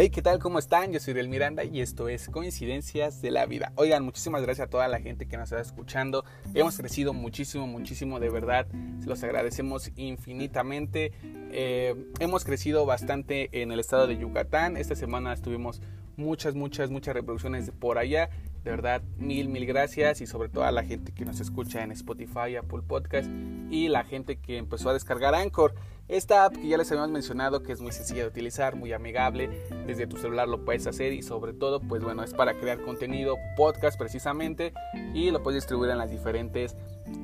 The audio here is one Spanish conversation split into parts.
Hey, ¿qué tal? ¿Cómo están? Yo soy Del Miranda y esto es Coincidencias de la Vida. Oigan, muchísimas gracias a toda la gente que nos está escuchando. Hemos crecido muchísimo, muchísimo, de verdad. Se los agradecemos infinitamente. Eh, hemos crecido bastante en el estado de Yucatán. Esta semana tuvimos muchas, muchas, muchas reproducciones por allá. De verdad, mil, mil gracias y sobre todo a la gente que nos escucha en Spotify, Apple Podcast y la gente que empezó a descargar Anchor. Esta app que ya les habíamos mencionado que es muy sencilla de utilizar, muy amigable, desde tu celular lo puedes hacer y sobre todo pues bueno es para crear contenido, podcast precisamente y lo puedes distribuir en las diferentes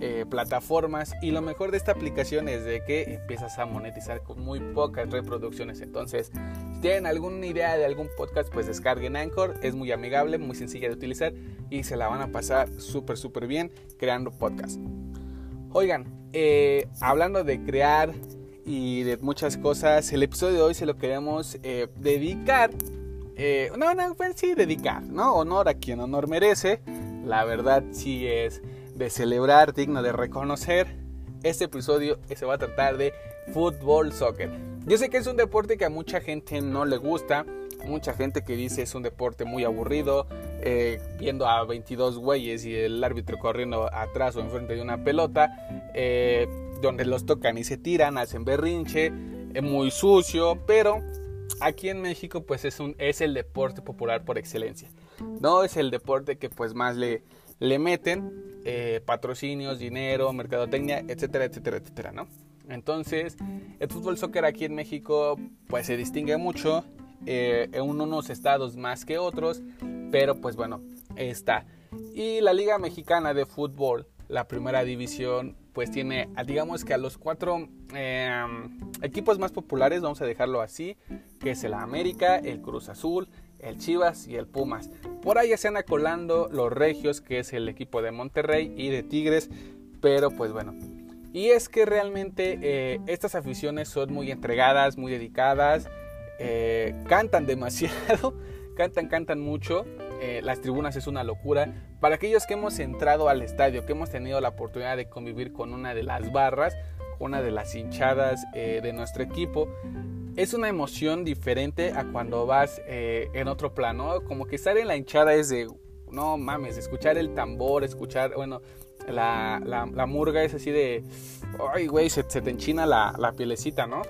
eh, plataformas y lo mejor de esta aplicación es de que empiezas a monetizar con muy pocas reproducciones entonces tienen alguna idea de algún podcast pues descarguen Anchor, es muy amigable, muy sencilla de utilizar y se la van a pasar súper súper bien creando podcast. Oigan, eh, hablando de crear y de muchas cosas. El episodio de hoy se lo queremos eh, dedicar. Eh, no, no, pues sí, dedicar, ¿no? Honor a quien honor merece. La verdad sí es de celebrar, digno de reconocer. Este episodio se va a tratar de fútbol, soccer. Yo sé que es un deporte que a mucha gente no le gusta. Mucha gente que dice es un deporte muy aburrido, eh, viendo a 22 güeyes y el árbitro corriendo atrás o enfrente de una pelota. Eh, donde los tocan y se tiran, hacen berrinche, es muy sucio, pero aquí en México pues es, un, es el deporte popular por excelencia. No es el deporte que pues más le, le meten eh, patrocinios, dinero, mercadotecnia, etcétera, etcétera, etcétera, ¿no? Entonces, el fútbol soccer aquí en México pues se distingue mucho eh, en unos estados más que otros, pero pues bueno, está. Y la Liga Mexicana de Fútbol, la primera división, pues tiene, digamos que a los cuatro em, equipos más populares, vamos a dejarlo así, que es el América, el Cruz Azul, el Chivas y el Pumas. Por ahí se van colando los Regios, que es el equipo de Monterrey y de Tigres, pero pues bueno. Y es que realmente eh, estas aficiones son muy entregadas, muy dedicadas, eh, cantan demasiado, cantan, cantan mucho. Eh, las tribunas es una locura. Para aquellos que hemos entrado al estadio, que hemos tenido la oportunidad de convivir con una de las barras, una de las hinchadas de nuestro equipo, es una emoción diferente a cuando vas en otro plano. Como que estar en la hinchada es de, no mames, escuchar el tambor, escuchar, bueno, la, la, murga es así de, ay, güey, se, te enchina la, la pielecita, ¿no?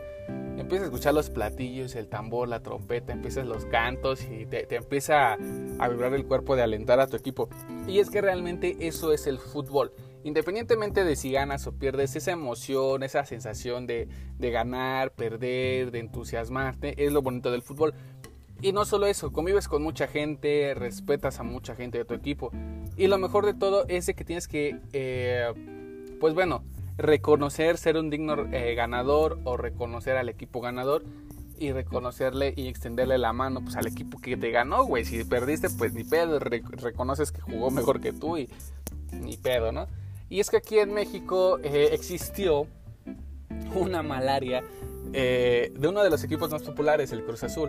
empiezas a escuchar los platillos, el tambor, la trompeta, empiezas los cantos y te, empieza a, vibrar el cuerpo de alentar a tu equipo. Y es que realmente eso es el fútbol. Independientemente de si ganas o pierdes, esa emoción, esa sensación de, de ganar, perder, de entusiasmarte, es lo bonito del fútbol. Y no solo eso, convives con mucha gente, respetas a mucha gente de tu equipo. Y lo mejor de todo es de que tienes que, eh, pues bueno, reconocer, ser un digno eh, ganador o reconocer al equipo ganador y reconocerle y extenderle la mano pues al equipo que te ganó, güey. Si perdiste, pues ni pedo, reconoces que jugó mejor que tú y ni pedo, ¿no? Y es que aquí en México eh, existió una malaria eh, de uno de los equipos más populares, el Cruz Azul.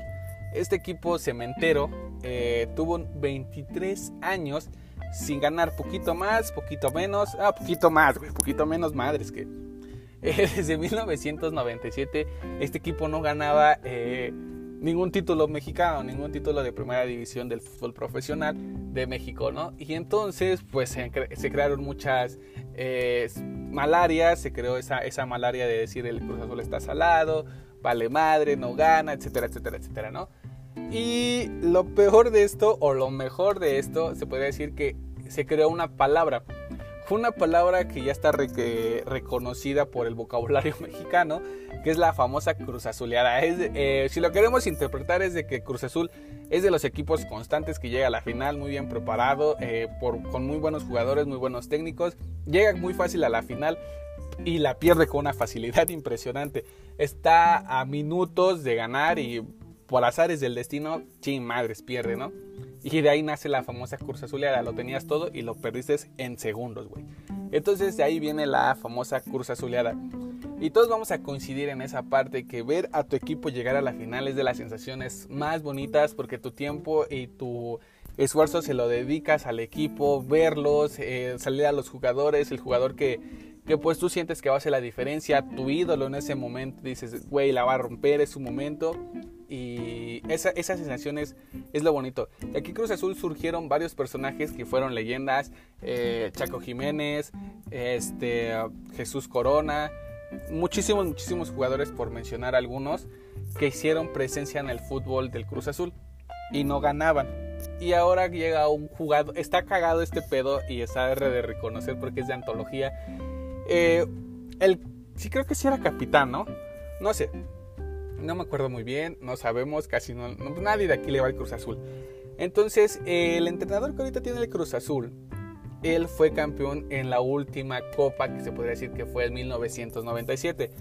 Este equipo cementero tuvo 23 años sin ganar poquito más, poquito menos, ah, poquito más, güey, poquito menos madres que eh, desde 1997 este equipo no ganaba eh, ningún título mexicano, ningún título de primera división del fútbol profesional de México, ¿no? Y entonces, pues se, crearon muchas eh, malarias, se creó esa, esa malaria de decir el Cruz Azul está salado, vale madre, no gana, etcétera, etcétera, etcétera, ¿no? Y lo peor de esto, o lo mejor de esto, se podría decir que se creó una palabra. Fue una palabra que ya está reconocida por el vocabulario mexicano, que es la famosa Cruz Azuleada. Eh, si lo queremos interpretar es de que Cruz Azul es de los equipos constantes que llega a la final muy bien preparado, eh, con muy buenos jugadores, muy buenos técnicos. Llega muy fácil a la final y la pierde con una facilidad impresionante. Está a minutos de ganar y por azares del destino, ching madres, pierde, ¿no? Y de ahí nace la famosa cursa azuleada. Lo tenías todo y lo perdiste en segundos, güey. Entonces de ahí viene la famosa cursa azuleada. Y todos vamos a coincidir en esa parte que ver a tu equipo llegar a la final es de las sensaciones más bonitas porque tu tiempo y tu esfuerzo se lo dedicas al equipo, verlos, eh, salir a los jugadores, el jugador que, que pues tú sientes que va a ser la diferencia, tu ídolo en ese momento, dices, güey, la va a romper, es su momento. Y esa, esa sensación es, lo bonito. De aquí Cruz Azul surgieron varios personajes que fueron leyendas. Eh, Chaco Jiménez, este, Jesús Corona. Muchísimos, muchísimos jugadores, por mencionar algunos, que hicieron presencia en el fútbol del Cruz Azul. Y no ganaban. Y ahora llega un jugador. Está cagado este pedo y está de reconocer porque es de antología eh, el, sí creo que sí era capitán, ¿no? No sé. No me acuerdo muy bien, no sabemos, casi no, nadie de aquí le va al Cruz Azul. Entonces, el entrenador que ahorita tiene el Cruz Azul, él fue campeón en la última copa que se podría decir que fue en 1997.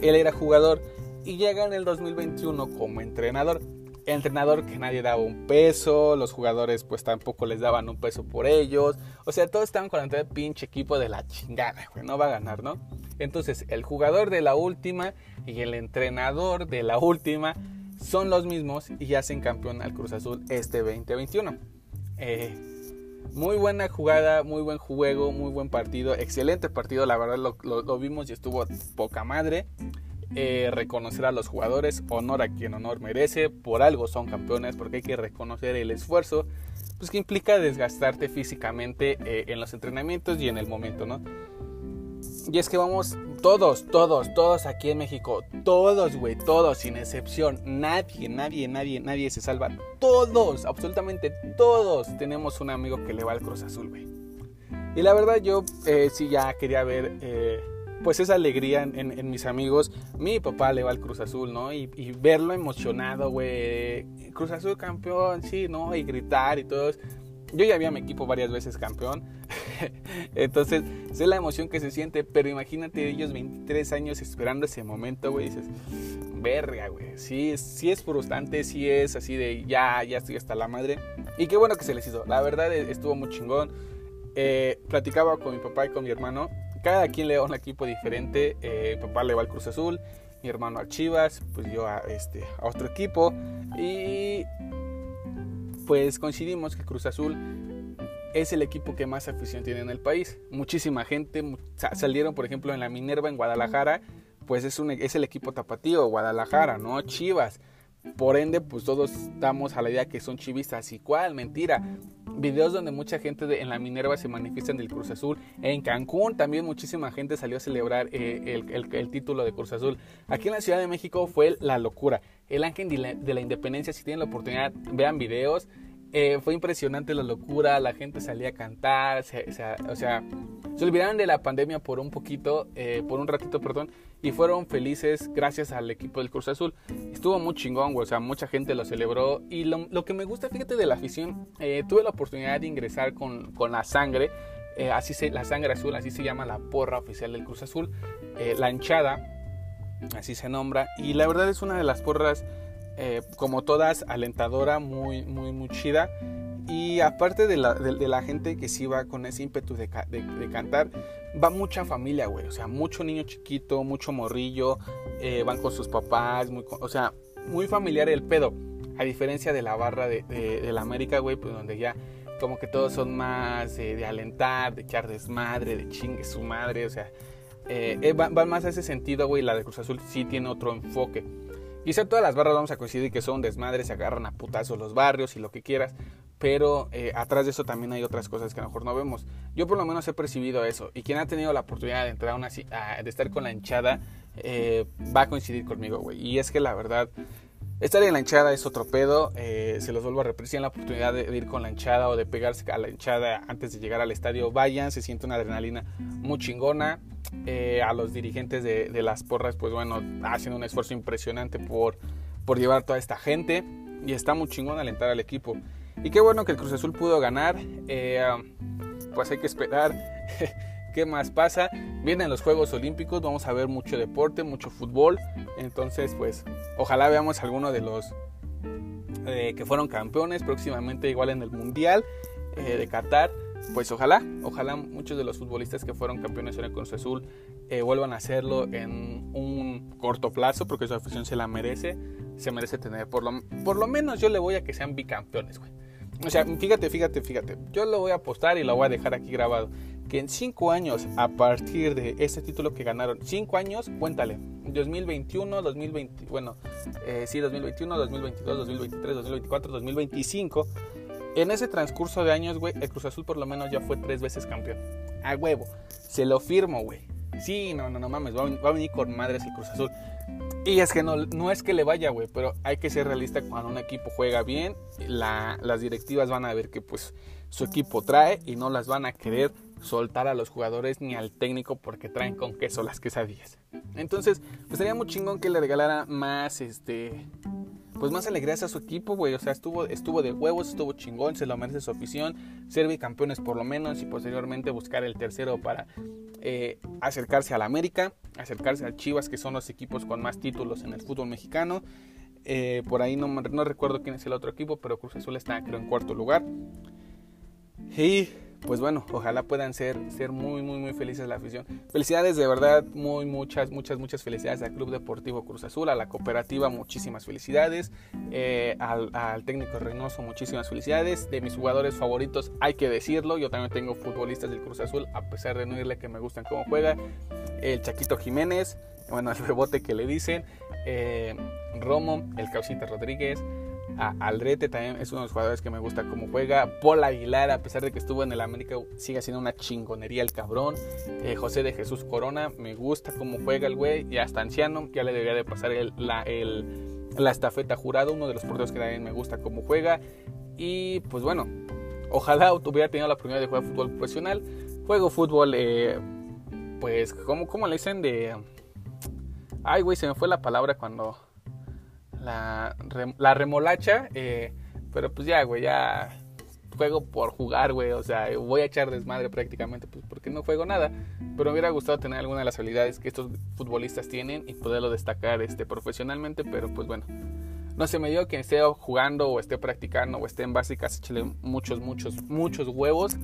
Él era jugador y llega en el 2021 como entrenador entrenador que nadie daba un peso, los jugadores pues tampoco les daban un peso por ellos, o sea, todos estaban con el pinche equipo de la chingada, güey, no va a ganar, ¿no? Entonces, el jugador de la última y el entrenador de la última son los mismos y hacen campeón al Cruz Azul este 2021. Eh, muy buena jugada, muy buen juego, muy buen partido, excelente partido, la verdad lo vimos y estuvo poca madre. Eh, reconocer a los jugadores, honor a quien honor merece, por algo son campeones, porque hay que reconocer el esfuerzo, pues que implica desgastarte físicamente eh, en los entrenamientos y en el momento, ¿no? Y es que vamos, todos, todos, todos aquí en México, todos, güey, todos, sin excepción, nadie, nadie, nadie, nadie se salva, todos, absolutamente todos tenemos un amigo que le va al Cruz Azul, güey. Y la verdad yo eh, sí ya quería ver pues esa alegría en, mis amigos. Mi papá le va al Cruz Azul, ¿no? Y, verlo emocionado, güey. Cruz Azul campeón, sí, ¿no? Y gritar y todo. Yo ya había mi equipo varias veces campeón. Entonces, sé la emoción que se siente, pero imagínate ellos 23 años esperando ese momento, güey. Dices, verga, güey. Sí, sí es frustrante, sí es así de ya, ya estoy hasta la madre. Y qué bueno que se les hizo. La verdad e, estuvo muy chingón. Eh, platicaba con mi papá y con mi hermano cada quien le va a un equipo diferente. Eh, mi papá le va al Cruz Azul, mi hermano a Chivas, pues yo a, este, a otro equipo. Y pues coincidimos que Cruz Azul es el equipo que más afición tiene en el país. Muchísima gente salieron, por ejemplo, en la Minerva en Guadalajara, pues es, un, es el equipo tapatío, Guadalajara, ¿no? Chivas. Por ende, pues todos damos a la idea que son chivistas. ¿Y cuál? Mentira. Videos donde mucha gente en la Minerva se manifiestan del Cruz Azul. En Cancún también muchísima gente salió a celebrar eh, el, título de Cruz Azul. Aquí en la Ciudad de México fue la locura. El ángel de la, independencia, si tienen la oportunidad, vean videos. Eh, fue impresionante la locura, la gente salía a cantar, o sea, se olvidaron de la pandemia por un poquito, eh, por un ratito, perdón, y fueron felices gracias al equipo del Cruz Azul. Estuvo muy chingón, o sea, mucha gente lo celebró. Y lo, que me gusta, fíjate, de la afición, eh, tuve la oportunidad de ingresar con, con la sangre, eh, así se, la sangre azul, así se llama la porra oficial del Cruz Azul, la hinchada, así se nombra, y la verdad es una de las porras, como todas, alentadora, muy, muy, muy chida. Y aparte de la, de, la, gente que sí va con ese ímpetu de, de, cantar, va mucha familia, güey. O sea, mucho niño chiquito, mucho morrillo, eh, van con sus papás, muy, o sea, muy familiar el pedo. A diferencia de la barra de, de la América, güey, pues donde ya como que todos son más de alentar, de echar desmadre, de chingue su madre, o sea, eh, eh, van, más a ese sentido, güey. La de Cruz Azul sí tiene otro enfoque. Quizá todas las barras vamos a coincidir que son desmadres, se agarran a putazos los barrios y lo que quieras, pero eh, atrás de eso también hay otras cosas que a lo mejor no vemos. Yo por lo menos he percibido eso y quien ha tenido la oportunidad de entrar a una de estar con la hinchada eh, va a coincidir conmigo, güey. Y es que la verdad, estar en la hinchada es otro pedo. Eh, se los vuelvo a repetir, si la oportunidad de, ir con la hinchada o de pegarse a la hinchada antes de llegar al estadio, vayan, se siente una adrenalina muy chingona. a los dirigentes de, las porras, pues bueno, hacen un esfuerzo impresionante por, por llevar toda esta gente y está muy chingón alentar al equipo. Y qué bueno que el Cruz Azul pudo ganar. Eh, pues hay que esperar qué más pasa. Vienen los Juegos Olímpicos, vamos a ver mucho deporte, mucho fútbol. Entonces, pues ojalá veamos alguno de los eh, que fueron campeones próximamente, igual en el Mundial eh, de Qatar. Pues ojalá, ojalá muchos de los futbolistas que fueron campeones en el Cruz Azul vuelvan a hacerlo en un corto plazo, porque su afición se la merece. Se merece tener, por lo, por lo menos yo le voy a que sean bicampeones, güey. O sea, fíjate, fíjate, fíjate. Yo lo voy a apostar y lo voy a dejar aquí grabado. Que en 5 años, a partir de ese título que ganaron, 5 años, cuéntale, 2021, 2020, bueno, eh, sí, 2021, 2022, 2023, 2024, 2025. En ese transcurso de años, güey, el Cruz Azul por lo menos ya fue tres veces campeón. A huevo. Se lo firmo, güey. Sí, no, no, no mames, va a, venir con madres el Cruz Azul. Y es que no, no es que le vaya, güey, pero hay que ser realista cuando un equipo juega bien, las directivas van a ver que pues su equipo trae y no las van a querer soltar a los jugadores ni al técnico porque traen con queso las quesadillas. Entonces, pues sería muy chingón que le regalara más, este, pues más alegrías a su equipo, güey. O sea, estuvo, estuvo de huevos, estuvo chingón, se lo merece su afición, ser bicampeones por lo menos y posteriormente buscar el tercero para eh, acercarse al América, acercarse al Chivas, que son los equipos con más títulos en el fútbol mexicano. Eh, por ahí no, no recuerdo quién es el otro equipo, pero Cruz Azul está creo en cuarto lugar. Y pues bueno, ojalá puedan ser, ser muy, muy, muy felices la afición. Felicidades de verdad, muy, muchas, muchas, muchas felicidades al Club Deportivo Cruz Azul, a la cooperativa, muchísimas felicidades, eh, al, técnico Reynoso, muchísimas felicidades. De mis jugadores favoritos, hay que decirlo, yo también tengo futbolistas del Cruz Azul, a pesar de no irle que me gustan cómo juega. El Chaquito Jiménez, bueno, el rebote que le dicen, eh, Romo, el Causita Rodríguez, a Aldrete también es uno de los jugadores que me gusta cómo juega. Paul Aguilar, a pesar de que estuvo en el América, sigue siendo una chingonería el cabrón. Eh, José de Jesús Corona, me gusta cómo juega el güey. Ya está anciano, ya le debería de pasar el, la, la estafeta jurado. Uno de los porteros que también me gusta cómo juega. Y pues bueno, ojalá hubiera tenido la oportunidad de jugar fútbol profesional. Juego fútbol, eh, pues, ¿cómo, ¿cómo le dicen de...? Ay, güey, se me fue la palabra cuando la, la remolacha, eh, pero pues ya, güey, ya juego por jugar, güey, o sea, voy a echar desmadre prácticamente, pues porque no juego nada, pero me hubiera gustado tener alguna de las habilidades que estos futbolistas tienen y poderlo destacar este, profesionalmente, pero pues bueno, no se me dio que esté jugando o esté practicando o esté en básicas, échale muchos, muchos, muchos huevos.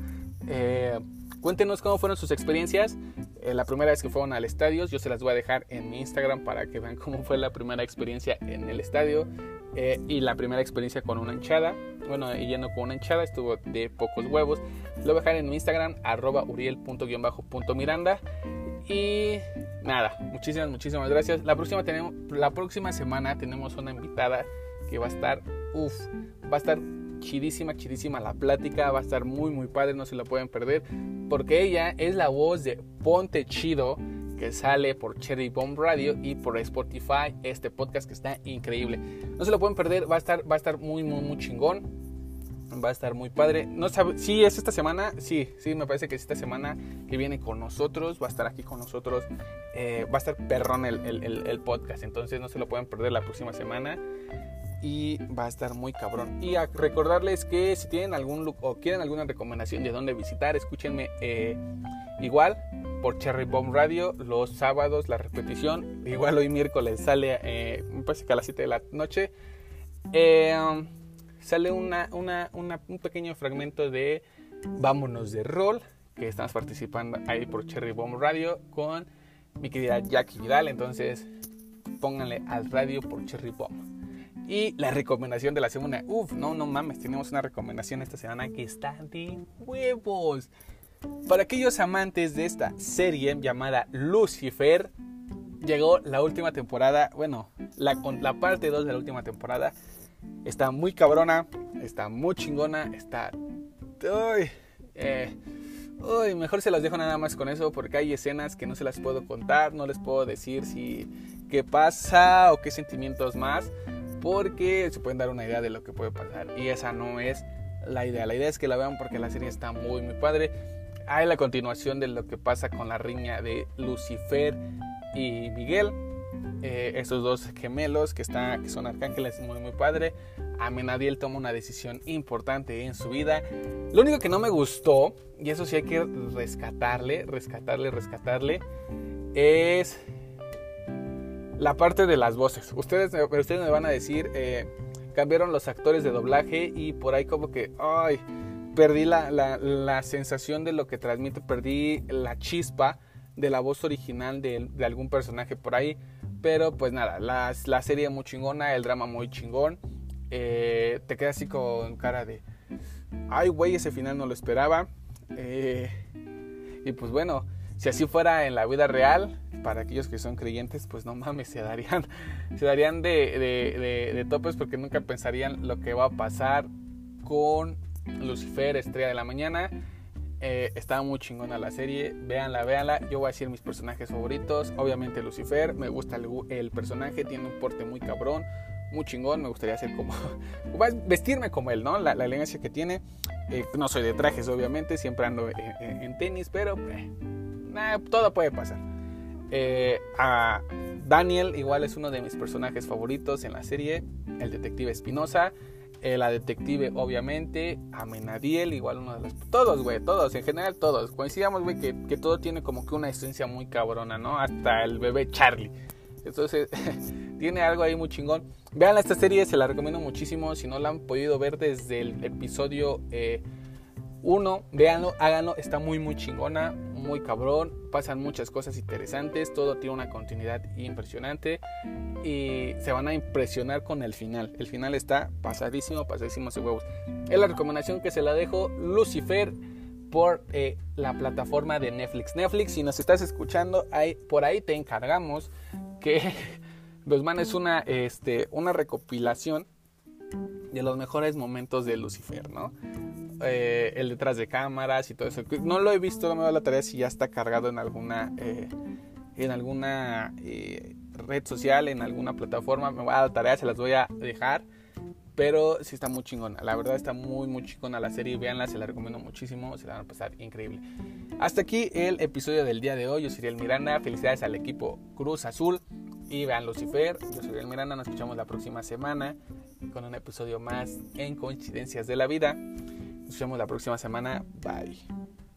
Eh, Cuéntenos cómo fueron sus experiencias. Eh, la primera vez que fueron al estadio, yo se las voy a dejar en mi Instagram para que vean cómo fue la primera experiencia en el estadio eh, y la primera experiencia con una hinchada. Bueno, yendo con una hinchada, estuvo de pocos huevos. Lo voy a dejar en mi Instagram, arroba uriel.miranda. Y nada, muchísimas, muchísimas gracias. La próxima, tenemos, la próxima semana tenemos una invitada que va a estar, uff, va a estar chidísima, chidísima la plática, va a estar muy, muy padre, no se la pueden perder, porque ella es la voz de Ponte Chido, que sale por Cherry Bomb Radio y por Spotify, este podcast que está increíble. No se lo pueden perder, va a estar, va a estar muy, muy, muy chingón. Va a estar muy padre. No sabe, sí es esta semana, sí, sí, me parece que es esta semana que viene con nosotros, va a estar aquí con nosotros, eh, va a estar perrón el, el, el podcast, entonces no se lo pueden perder la próxima semana y va a estar muy cabrón. Y a recordarles que si tienen algún o quieren alguna recomendación de dónde visitar, escúchenme eh, igual por Cherry Bomb Radio los sábados, la repetición. Igual hoy miércoles sale, eh, me que a las 7 de la noche, eh, sale una, una, un pequeño fragmento de Vámonos de Rol, que estamos participando ahí por Cherry Bomb Radio con mi querida Jackie Vidal. Entonces pónganle al radio por Cherry Bomb. Y la recomendación de la semana. Uf, no, no mames, tenemos una recomendación esta semana que está de huevos. Para aquellos amantes de esta serie llamada Lucifer, llegó la última temporada. Bueno, la, la parte 2 de la última temporada. Está muy cabrona, está muy chingona, está. Uy, eh, uy, mejor se las dejo nada más con eso porque hay escenas que no se las puedo contar, no les puedo decir si qué pasa o qué sentimientos más porque se pueden dar una idea de lo que puede pasar y esa no es la idea. La idea es que la vean porque la serie está muy muy padre. Hay la continuación de lo que pasa con la riña de Lucifer y Miguel. Eh, esos dos gemelos que, están, que son arcángeles muy muy padre. Amenadiel toma una decisión importante en su vida. Lo único que no me gustó, y eso sí hay que rescatarle, rescatarle, rescatarle, es la parte de las voces. Ustedes, ustedes me van a decir, eh, cambiaron los actores de doblaje y por ahí como que, ay, perdí la, la, sensación de lo que transmite, perdí la chispa de la voz original de, de algún personaje por ahí. Pero pues nada, la, la, serie muy chingona, el drama muy chingón. Eh, te quedas así con cara de, ay, güey, ese final no lo esperaba. Eh, Y pues bueno, si así fuera en la vida real, para aquellos que son creyentes, pues no mames, se darían, se darían de, de, de, topes porque nunca pensarían lo que va a pasar con Lucifer, Estrella de la Mañana. Eh, está muy chingona la serie, véanla, véanla. Yo voy a decir mis personajes favoritos. Obviamente Lucifer, me gusta el, personaje, tiene un porte muy cabrón, muy chingón. Me gustaría hacer como, vestirme como él, ¿no? La, elegancia que tiene. Eh, no soy de trajes, obviamente, siempre ando en, tenis, pero eh, todo puede pasar. Eh, a Daniel igual es uno de mis personajes favoritos en la serie, el detective Espinosa, eh, la detective obviamente, a Menadiel igual uno de los... Todos, güey, todos, en general todos. Coincidamos, güey, que, que, todo tiene como que una esencia muy cabrona, ¿no? Hasta el bebé Charlie. Entonces, tiene algo ahí muy chingón. Vean esta serie, se la recomiendo muchísimo. Si no la han podido ver desde el episodio... Eh, véanlo, háganlo, está muy muy chingona, muy cabrón, pasan muchas cosas interesantes, todo tiene una continuidad impresionante y se van a impresionar con el final. El final está pasadísimo, pasadísimo ese huevos. Es la recomendación que se la dejo Lucifer por eh, la plataforma de Netflix. Netflix, si nos estás escuchando, ahí, por ahí te encargamos que nos mandes una, este, una recopilación de los mejores momentos de Lucifer, ¿no? Eh, el detrás de cámaras y todo eso. No lo he visto, no me da la tarea si ya está cargado en alguna, eh, en alguna eh, red social, en alguna plataforma. Me voy a dar la tarea, se las voy a dejar. Pero sí está muy chingona. La verdad está muy, muy chingona la serie. Véanla, se la recomiendo muchísimo. Se la van a pasar increíble. Hasta aquí el episodio del día de hoy. Yo soy el Miranda. Felicidades al equipo Cruz Azul. Y vean Lucifer. Yo soy el Miranda. Nos escuchamos la próxima semana con un episodio más en Coincidencias de la Vida. Nos vemos la próxima semana. Bye.